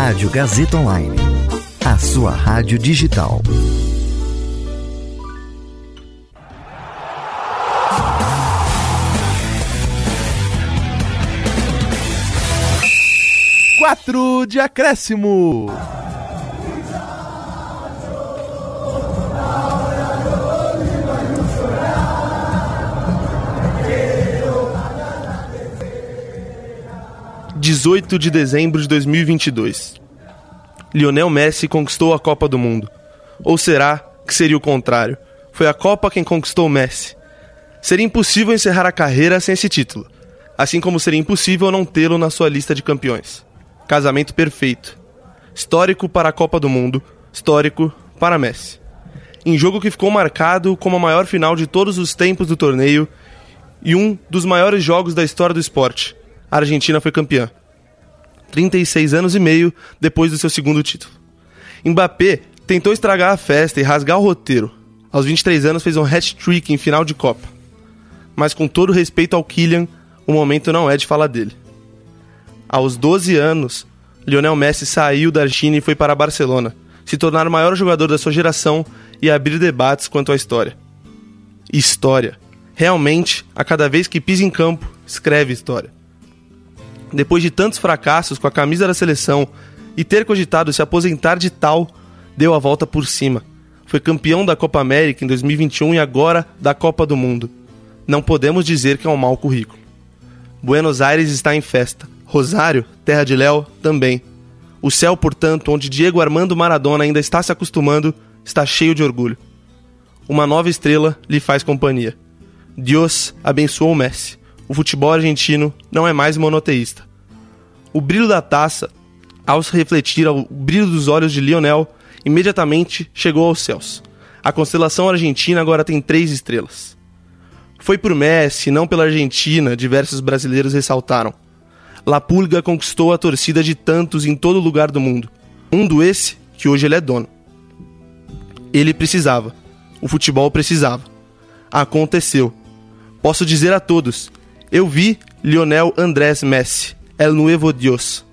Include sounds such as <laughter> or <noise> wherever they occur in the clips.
Rádio Gazeta Online. A sua rádio digital. Quatro de acréscimo. Dezoito de dezembro de 2022. Lionel Messi conquistou a Copa do Mundo. Ou será que seria o contrário? Foi a Copa quem conquistou Messi. Seria impossível encerrar a carreira sem esse título, assim como seria impossível não tê-lo na sua lista de campeões. Casamento perfeito. Histórico para a Copa do Mundo, histórico para Messi. Em jogo que ficou marcado como a maior final de todos os tempos do torneio e um dos maiores jogos da história do esporte, a Argentina foi campeã. 36 anos e meio depois do seu segundo título. Mbappé tentou estragar a festa e rasgar o roteiro. Aos 23 anos fez um hat-trick em final de Copa. Mas com todo respeito ao Kylian, o momento não é de falar dele. Aos 12 anos, Lionel Messi saiu da China e foi para Barcelona, se tornar o maior jogador da sua geração e abrir debates quanto à história. História. Realmente, a cada vez que pisa em campo, escreve história. Depois de tantos fracassos com a camisa da seleção e ter cogitado se aposentar de tal, deu a volta por cima. Foi campeão da Copa América em 2021 e agora da Copa do Mundo. Não podemos dizer que é um mau currículo. Buenos Aires está em festa. Rosário, terra de Léo, também. O céu, portanto, onde Diego Armando Maradona ainda está se acostumando, está cheio de orgulho. Uma nova estrela lhe faz companhia. Deus abençoou o Messi. O futebol argentino não é mais monoteísta. O brilho da taça, ao se refletir ao brilho dos olhos de Lionel, imediatamente chegou aos céus. A constelação argentina agora tem três estrelas. Foi por Messi, não pela Argentina, diversos brasileiros ressaltaram. La Pulga conquistou a torcida de tantos em todo lugar do mundo. Mundo esse que hoje ele é dono. Ele precisava. O futebol precisava. Aconteceu. Posso dizer a todos: eu vi Lionel Andrés Messi, El Nuevo Dios.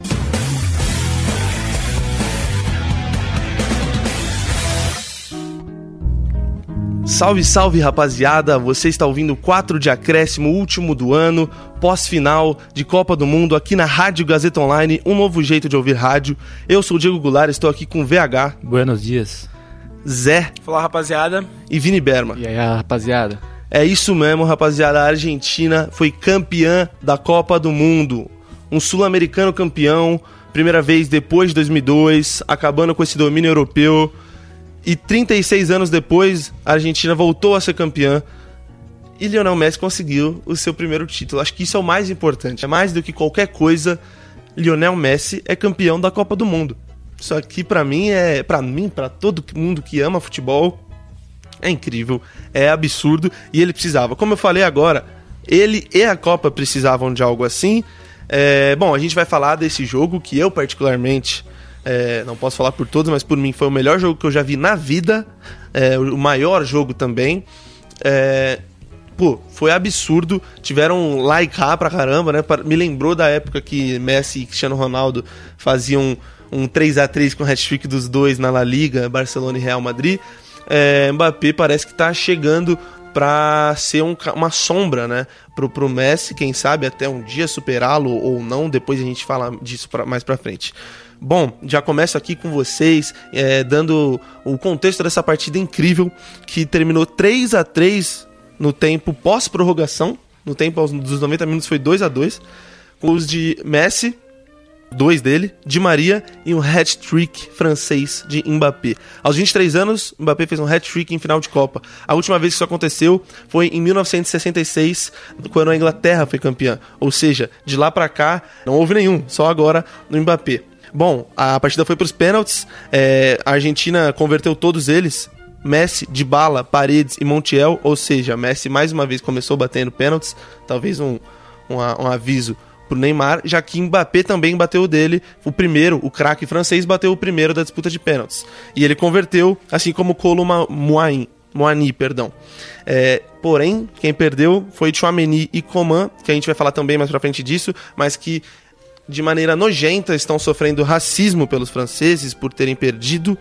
Salve, salve rapaziada! Você está ouvindo 4 de acréscimo, último do ano, pós-final de Copa do Mundo aqui na Rádio Gazeta Online, um novo jeito de ouvir rádio. Eu sou o Diego Goulart, estou aqui com VH. Buenos dias. Zé. Fala rapaziada. E Vini Berma. E aí, rapaziada? É isso mesmo, rapaziada. A Argentina foi campeã da Copa do Mundo. Um sul-americano campeão, primeira vez depois de 2002, acabando com esse domínio europeu. E 36 anos depois, a Argentina voltou a ser campeã. E Lionel Messi conseguiu o seu primeiro título. Acho que isso é o mais importante. É mais do que qualquer coisa. Lionel Messi é campeão da Copa do Mundo. Isso aqui para mim é, para mim, para todo mundo que ama futebol, é incrível, é absurdo e ele precisava. Como eu falei agora, ele e a Copa precisavam de algo assim. É, bom, a gente vai falar desse jogo que eu particularmente é, não posso falar por todos, mas por mim foi o melhor jogo que eu já vi na vida. É, o maior jogo também. É, pô, foi absurdo. Tiveram like pra caramba, né? Me lembrou da época que Messi e Cristiano Ronaldo faziam um 3 a 3 com o hat-trick dos dois na La Liga, Barcelona e Real Madrid. É, Mbappé parece que tá chegando para ser um, uma sombra, né, pro, pro Messi, quem sabe até um dia superá-lo ou não, depois a gente fala disso pra, mais pra frente. Bom, já começo aqui com vocês, é, dando o contexto dessa partida incrível que terminou 3 a 3 no tempo pós-prorrogação. No tempo dos 90 minutos foi 2 a 2 com os de Messi, dois dele, de Maria e um hat-trick francês de Mbappé. Aos 23 anos, Mbappé fez um hat-trick em final de Copa. A última vez que isso aconteceu foi em 1966, quando a Inglaterra foi campeã. Ou seja, de lá para cá não houve nenhum, só agora no Mbappé. Bom, a partida foi para os pênaltis. É, a Argentina converteu todos eles. Messi, Dybala, Paredes e Montiel, ou seja, Messi mais uma vez começou batendo pênaltis. Talvez um, um, um aviso pro Neymar, já que Mbappé também bateu o dele, o primeiro, o craque francês bateu o primeiro da disputa de pênaltis. E ele converteu, assim como Kolo Muani, Moani, perdão. É, porém, quem perdeu foi Chouameni e Coman, que a gente vai falar também mais pra frente disso, mas que de maneira nojenta, estão sofrendo racismo pelos franceses por terem perdido.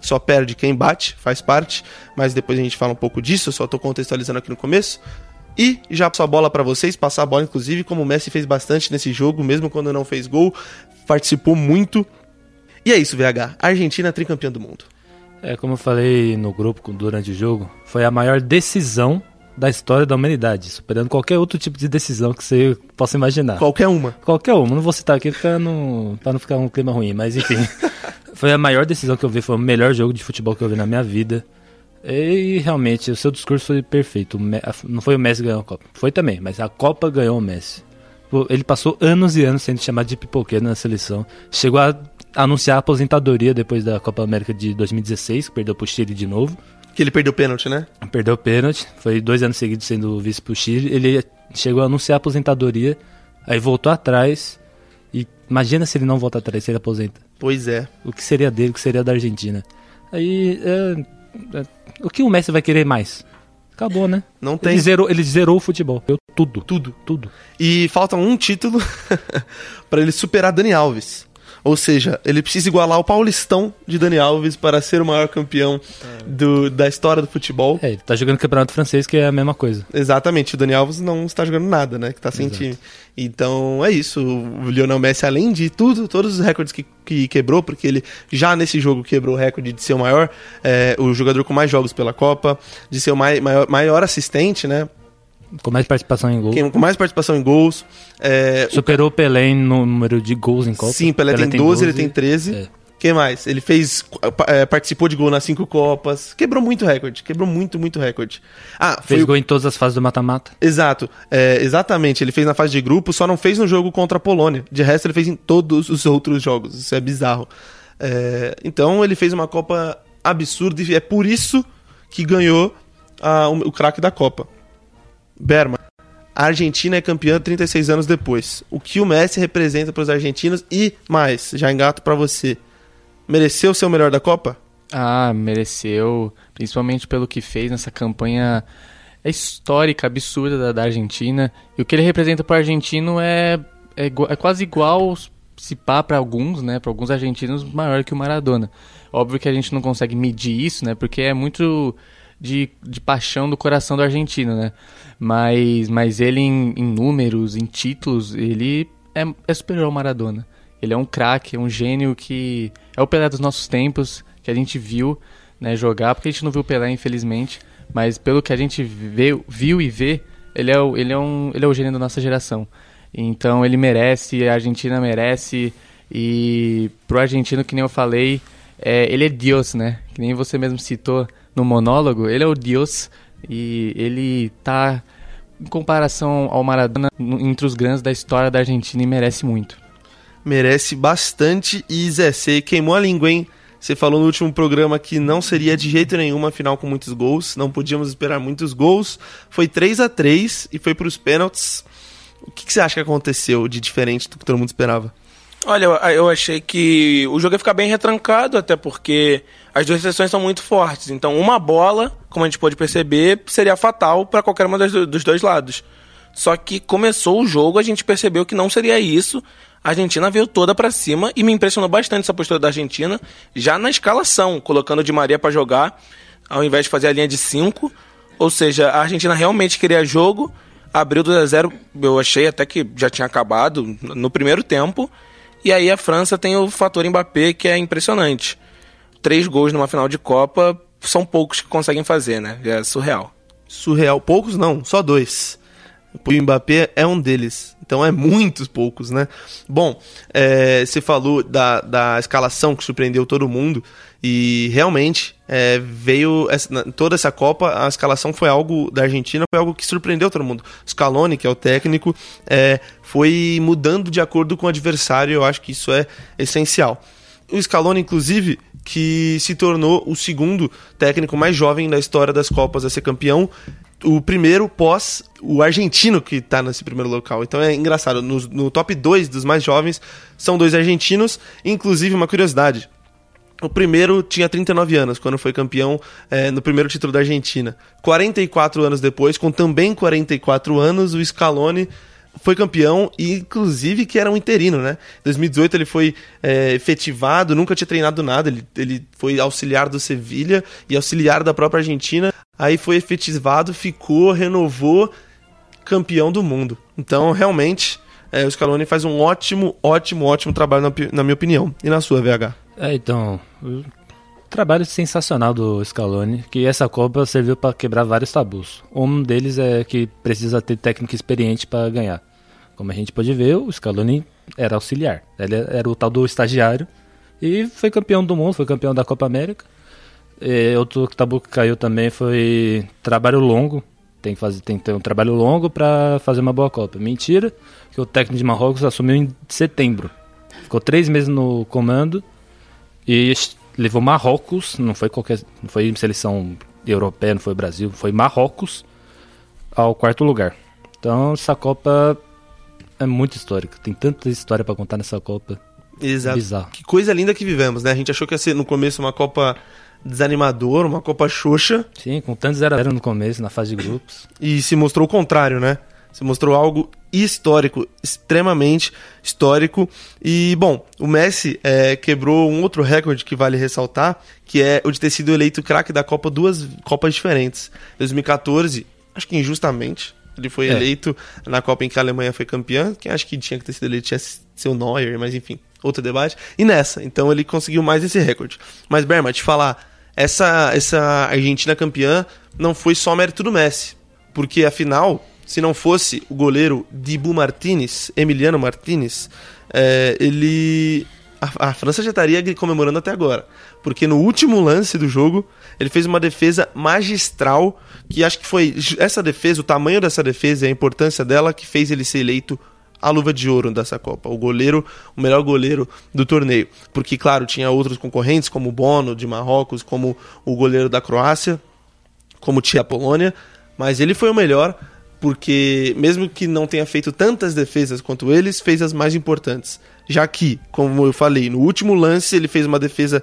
Só perde quem bate, faz parte, mas depois a gente fala um pouco disso, só tô contextualizando aqui no começo. E já passo a bola para vocês, passar a bola, inclusive, como o Messi fez bastante nesse jogo, mesmo quando não fez gol, participou muito. E é isso, VH. Argentina é tricampeã do mundo. É, como eu falei no grupo durante o jogo, foi a maior decisão da história da humanidade, superando qualquer outro tipo de decisão que você possa imaginar. Qualquer uma. Qualquer uma. Não vou citar aqui pra não, pra não ficar um clima ruim, mas enfim. <laughs> foi a maior decisão que eu vi, foi o melhor jogo de futebol que eu vi na minha vida. E realmente, o seu discurso foi perfeito. Não foi o Messi ganhou a Copa. Foi também, mas a Copa ganhou o Messi. Ele passou anos e anos sendo chamado de pipoqueiro na seleção. Chegou a anunciar a aposentadoria depois da Copa América de 2016, que perdeu pro Chile de novo. Que ele perdeu o pênalti, né? Perdeu o pênalti. Foi dois anos seguidos sendo vice pro Chile. Ele chegou a anunciar a aposentadoria, aí voltou atrás. E imagina se ele não volta atrás, se ele aposenta. Pois é. O que seria dele, o que seria da Argentina. Aí. É, é, o que o Messi vai querer mais? Acabou, né? Não tem. Ele zerou, ele zerou o futebol. Eu, tudo. Tudo. Tudo. E falta um título <laughs> para ele superar Dani Alves. Ou seja, ele precisa igualar o Paulistão de Dani Alves para ser o maior campeão do, da história do futebol. É, ele tá jogando campeonato francês, que é a mesma coisa. Exatamente, o Dani Alves não está jogando nada, né? Que tá sem Exato. time. Então é isso. O Lionel Messi, além de tudo, todos os recordes que, que quebrou, porque ele já nesse jogo quebrou o recorde de ser o maior, é, o jogador com mais jogos pela Copa, de ser o mai, maior, maior assistente, né? Com mais participação em gols. Com mais participação em gols. É, Superou o Pelé no número de gols em Copa. Sim, Pelé, Pelé tem, 12, 12, ele tem 13. É. Quem mais? Ele fez. É, participou de gol nas cinco Copas. Quebrou muito recorde. Quebrou muito, muito recorde. Ah, fez gol em todas as fases do mata-mata. Exato. É, exatamente. Ele fez na fase de grupo, só não fez no jogo contra a Polônia. De resto, ele fez em todos os outros jogos. Isso é bizarro. É, então, ele fez uma Copa absurda e é por isso que ganhou a, o, o craque da Copa. Berman. A Argentina é campeã 36 anos depois. O que o Messi representa para os argentinos e mais, já engato para você. Mereceu ser o melhor da Copa? Ah, mereceu, principalmente pelo que fez nessa campanha histórica, absurda da, da Argentina. E o que ele representa para o argentino é, é, é, quase igual, se pá, para alguns, né? Para alguns argentinos, maior que o Maradona. Óbvio que a gente não consegue medir isso, né? Porque é muito de, de paixão do coração do argentino, né? Mas, mas ele em, em números, em títulos, ele é, é superior ao Maradona. Ele é um craque, é um gênio que é o Pelé dos nossos tempos, que a gente viu né, jogar, porque a gente não viu o Pelé, infelizmente, mas pelo que a gente vê, viu e vê, ele é, o, ele, é um, ele é o gênio da nossa geração. Então ele merece, a Argentina merece, e pro argentino, que nem eu falei, é, ele é Deus, né? Que nem você mesmo citou no monólogo, ele é o Deus e ele tá em comparação ao Maradona entre os grandes da história da Argentina e merece muito. Merece bastante e Zé, você queimou a língua, hein? Você falou no último programa que não seria de jeito nenhum uma final com muitos gols, não podíamos esperar muitos gols. Foi 3 a 3 e foi para os pênaltis. O que, que, você acha que aconteceu de diferente do que todo mundo esperava? Olha, eu, achei que o jogo ia ficar bem retrancado, até porque as duas sessões são muito fortes. Então, uma bola, como a gente pôde perceber, seria fatal para qualquer uma dos dois lados. Só que começou o jogo, a gente percebeu que não seria isso. A Argentina veio toda para cima e me impressionou bastante essa postura da Argentina, já na escalação, colocando o Di Maria para jogar, ao invés de fazer a linha de 5. Ou seja, a Argentina realmente queria jogo, abriu 2 a 0 eu achei até que já tinha acabado no primeiro tempo. E aí a França tem o fator Mbappé, que é impressionante três gols numa final de Copa são poucos que conseguem fazer, né? É surreal. Surreal. Poucos não, só dois. O Mbappé é um deles. Então é muitos poucos, né? Bom, é, você falou da, da escalação que surpreendeu todo mundo. E realmente é, veio essa, toda essa Copa, a escalação foi algo da Argentina, foi algo que surpreendeu todo mundo. Scaloni, que é o técnico, é, foi mudando de acordo com o adversário. Eu acho que isso é essencial. O Scaloni, inclusive, que se tornou o segundo técnico mais jovem da história das Copas a ser campeão. O primeiro pós o argentino que está nesse primeiro local. Então é engraçado. No, no top 2 dos mais jovens são dois argentinos. Inclusive, uma curiosidade: o primeiro tinha 39 anos, quando foi campeão é, no primeiro título da Argentina. 44 anos depois, com também 44 anos, o Scaloni foi campeão e inclusive que era um interino, né? Em 2018 ele foi é, efetivado, nunca tinha treinado nada, ele, ele foi auxiliar do Sevilha e auxiliar da própria Argentina, aí foi efetivado, ficou, renovou, campeão do mundo. Então, realmente, é, o Scaloni faz um ótimo, ótimo, ótimo trabalho, na, na minha opinião. E na sua, VH? É, então, trabalho sensacional do Scaloni, que essa Copa serviu para quebrar vários tabus. Um deles é que precisa ter técnica experiente para ganhar. Como a gente pode ver, o Scaloni era auxiliar, ele era o tal do estagiário e foi campeão do mundo, foi campeão da Copa América. E outro tabu que caiu também foi trabalho longo. Tem que, fazer, tem que ter um trabalho longo para fazer uma boa Copa. Mentira, que o técnico de Marrocos assumiu em setembro. Ficou três meses no comando e levou Marrocos, não foi qualquer, não foi seleção europeia, não foi Brasil, foi Marrocos ao quarto lugar. Então essa Copa é muito histórica, tem tanta história para contar nessa Copa. Exato. Bizarro. Que coisa linda que vivemos, né? A gente achou que ia ser no começo uma Copa desanimadora, uma Copa xoxa. Sim, com tanto 0 a 0 no começo, na fase de grupos. E se mostrou o contrário, né? Se mostrou algo histórico, extremamente histórico. E, bom, o Messi é, quebrou um outro recorde que vale ressaltar, que é o de ter sido eleito craque da Copa duas Copas diferentes. 2014, acho que injustamente, ele foi é. eleito na Copa em que a Alemanha foi campeã. Quem acha que tinha que ter sido eleito tinha seu Neuer, mas enfim, outro debate. E nessa, então ele conseguiu mais esse recorde. Mas, Berma, te falar, essa, essa Argentina campeã não foi só mérito do Messi. Porque afinal, se não fosse o goleiro Dibu Martinez, Emiliano Martinez, é, ele. A, a, França já estaria comemorando até agora. Porque no último lance do jogo, ele fez uma defesa magistral. Que acho que foi essa defesa, o tamanho dessa defesa e a importância dela que fez ele ser eleito a luva de ouro dessa Copa. O goleiro, o melhor goleiro do torneio. Porque, claro, tinha outros concorrentes, como o Bono de Marrocos, como o goleiro da Croácia, como tinha a Polônia. Mas ele foi o melhor porque mesmo que não tenha feito tantas defesas quanto eles, fez as mais importantes. Já que, como eu falei, no último lance ele fez uma defesa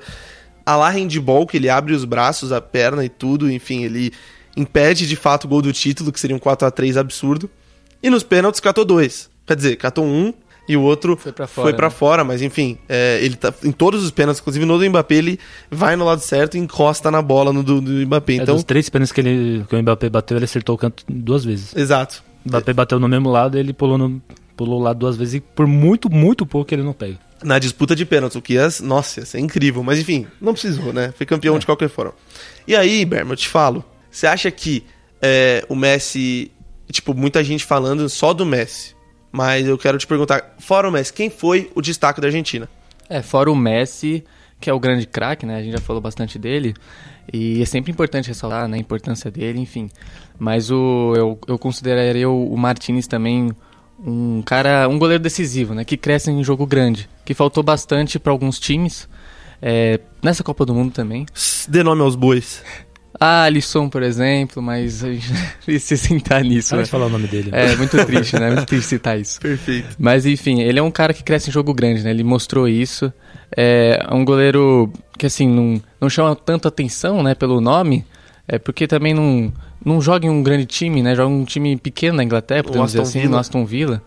a la handball, que ele abre os braços, a perna e tudo, enfim, ele impede de fato o gol do título, que seria um 4 a 3 absurdo. E nos pênaltis catou dois. Quer dizer, catou um e o outro foi para fora, né? fora, mas enfim, é, ele tá em todos os pênaltis, inclusive no do Mbappé, ele vai no lado certo e encosta na bola no do, do Mbappé. É, então, dos três pênaltis que, ele, que o Mbappé bateu, ele acertou o canto duas vezes. Exato. O Mbappé é. bateu no mesmo lado, ele pulou no pulou o lado duas vezes e por muito, muito pouco ele não pega. Na disputa de pênaltis, o que é, nossa, é incrível, mas enfim, não precisou, né? Foi campeão é. de qualquer forma. E aí, Berma, eu te falo, você acha que é, o Messi, tipo, muita gente falando só do Messi, mas eu quero te perguntar, fora o Messi, quem foi o destaque da Argentina? É, fora o Messi, que é o grande craque, né? A gente já falou bastante dele. E é sempre importante ressaltar né, a importância dele, enfim. Mas o, eu, eu consideraria o, o Martinez também um cara, um goleiro decisivo, né? Que cresce em jogo grande. Que faltou bastante para alguns times. É, nessa Copa do Mundo também. Dê nome aos bois. Ah, Alisson, por exemplo, mas a gente <laughs> precisa sentar nisso. Pode né? falar o nome dele. Né? É, muito triste, né? Muito triste citar isso. <laughs> Perfeito. Mas enfim, ele é um cara que cresce em jogo grande, né? Ele mostrou isso. É um goleiro que, assim, não, não chama tanto atenção, né, pelo nome, é porque também não, não joga em um grande time, né? Joga em um time pequeno na Inglaterra, podemos dizer assim, Villa. no Aston Villa.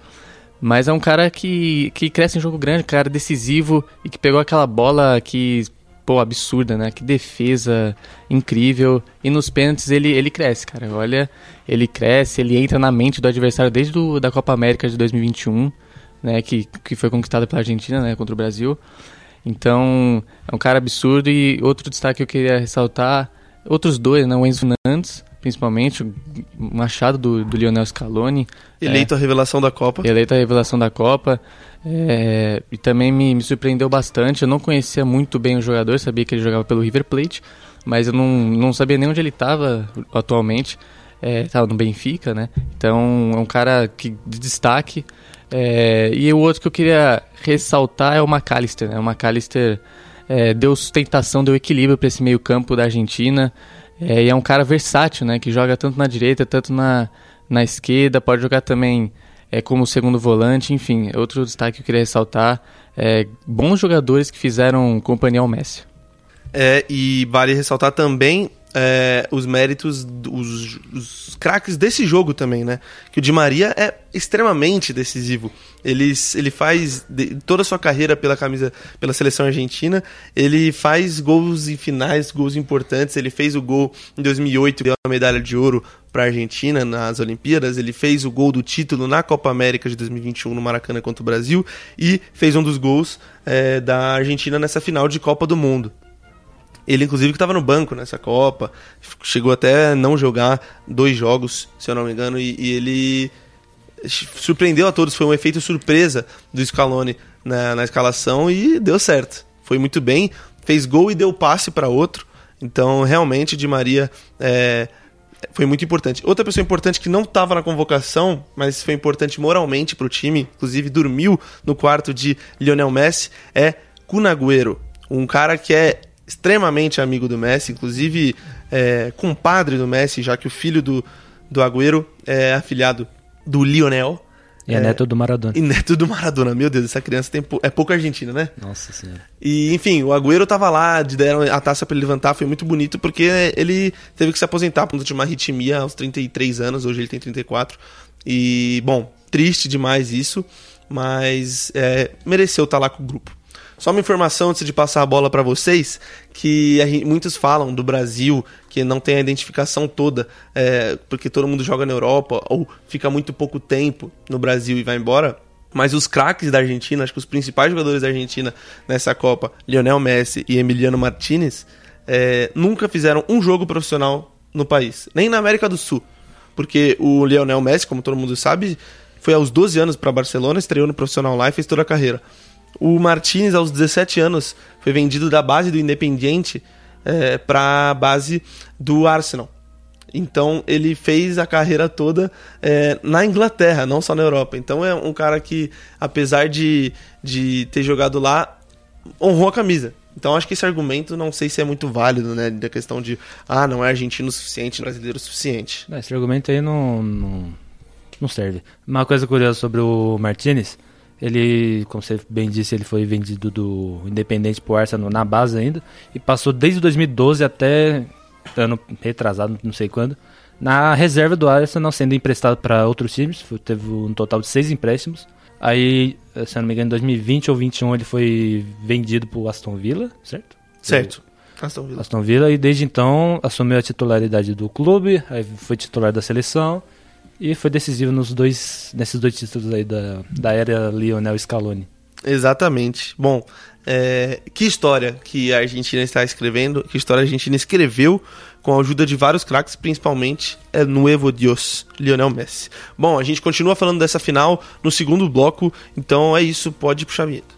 Mas é um cara que, que cresce em jogo grande, cara decisivo e que pegou aquela bola que pô, absurda, né? Que defesa incrível. E nos pênaltis ele, ele cresce, cara. Olha, ele cresce, ele entra na mente do adversário desde do, da Copa América de 2021, né? Que, que foi conquistada pela Argentina, né? Contra o Brasil. Então, é um cara absurdo. E outro destaque que eu queria ressaltar, outros dois, né? O Enzo Fernandes, principalmente, o machado do, do Lionel Scaloni. Eleito é, a revelação da Copa. Eleito a revelação da Copa. É, e também me, me, surpreendeu bastante. Eu não conhecia muito bem o jogador, sabia que ele jogava pelo River Plate, mas eu não, não sabia nem onde ele estava atualmente. Estava é, no Benfica, né? Então é um cara que, de destaque. É, e o outro que eu queria ressaltar é o McAllister. Né? O McAllister é, deu sustentação, deu equilíbrio para esse meio-campo da Argentina. É, e é um cara versátil, né? Que joga tanto na direita, tanto na, na esquerda, pode jogar também é, como segundo volante, enfim, outro destaque que eu queria ressaltar, é, bons jogadores que fizeram companhia ao Messi. É, e vale ressaltar também é, os méritos, os, os craques desse jogo também, né? Que o Di Maria é extremamente decisivo. Ele, ele faz de, toda a sua carreira pela camisa, pela seleção argentina, ele faz gols em finais, gols importantes. Ele fez o gol em 2008, deu a medalha de ouro para a Argentina nas Olimpíadas. Ele fez o gol do título na Copa América de 2021 no Maracanã contra o Brasil e fez um dos gols é, da Argentina nessa final de Copa do Mundo. Ele, inclusive, que estava no banco nessa Copa, chegou até não jogar dois jogos, se eu não me engano, e, e ele surpreendeu a todos. Foi um efeito surpresa do Scaloni na, na escalação e deu certo. Foi muito bem, fez gol e deu passe para outro. Então, realmente, Di Maria é, foi muito importante. Outra pessoa importante que não estava na convocação, mas foi importante moralmente para o time, inclusive dormiu no quarto de Lionel Messi, é Cunagüero. Um cara que é extremamente amigo do Messi, inclusive é, compadre do Messi, já que o filho do, do Agüero é afilhado do Lionel. E é, é neto do Maradona. E neto do Maradona. Meu Deus, essa criança tem, é pouco argentina, né? Nossa senhora. E, enfim, o Agüero tava lá, deram a taça para ele levantar, foi muito bonito, porque ele teve que se aposentar por de uma arritmia aos 33 anos, hoje ele tem 34. E, bom, triste demais isso, mas é, mereceu estar tá lá com o grupo. Só uma informação antes de passar a bola para vocês, que gente, muitos falam do Brasil que não tem a identificação toda, é, porque todo mundo joga na Europa ou fica muito pouco tempo no Brasil e vai embora. Mas os craques da Argentina, acho que os principais jogadores da Argentina nessa Copa, Lionel Messi e Emiliano Martinez, é, nunca fizeram um jogo profissional no país, nem na América do Sul. Porque o Lionel Messi, como todo mundo sabe, foi aos 12 anos para Barcelona, estreou no profissional lá e fez toda a carreira. O Martinez, aos 17 anos, foi vendido da base do Independiente é, para a base do Arsenal. Então ele fez a carreira toda é, na Inglaterra, não só na Europa. Então é um cara que, apesar de, de ter jogado lá, honrou a camisa. Então acho que esse argumento não sei se é muito válido, né? Da questão de, ah, não é argentino o suficiente, brasileiro o suficiente. Esse argumento aí não, não, não serve. Uma coisa curiosa sobre o Martinez ele, como você bem disse, ele foi vendido do Independente pro Arsenal na base ainda. E passou desde 2012 até ano retrasado, não sei quando, na reserva do Arsenal, sendo emprestado para outros times. Teve um total de seis empréstimos. Aí, se não me engano, em 2020 ou 2021 ele foi vendido pro Aston Villa, certo? Certo. Aston Villa. Aston Villa e desde então assumiu a titularidade do clube, aí foi titular da seleção e foi decisivo nos dois, nesses dois títulos aí da, da era Lionel Scaloni. Exatamente. Bom, é, que história que a Argentina está escrevendo, que história a Argentina escreveu com a ajuda de vários craques, principalmente é Nuevo Dios, Lionel Messi. Bom, a gente continua falando dessa final no segundo bloco, então é isso, pode puxar a vinheta.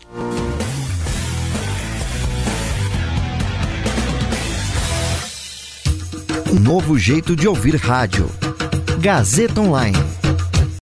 Um novo jeito de ouvir rádio. Gazeta Online.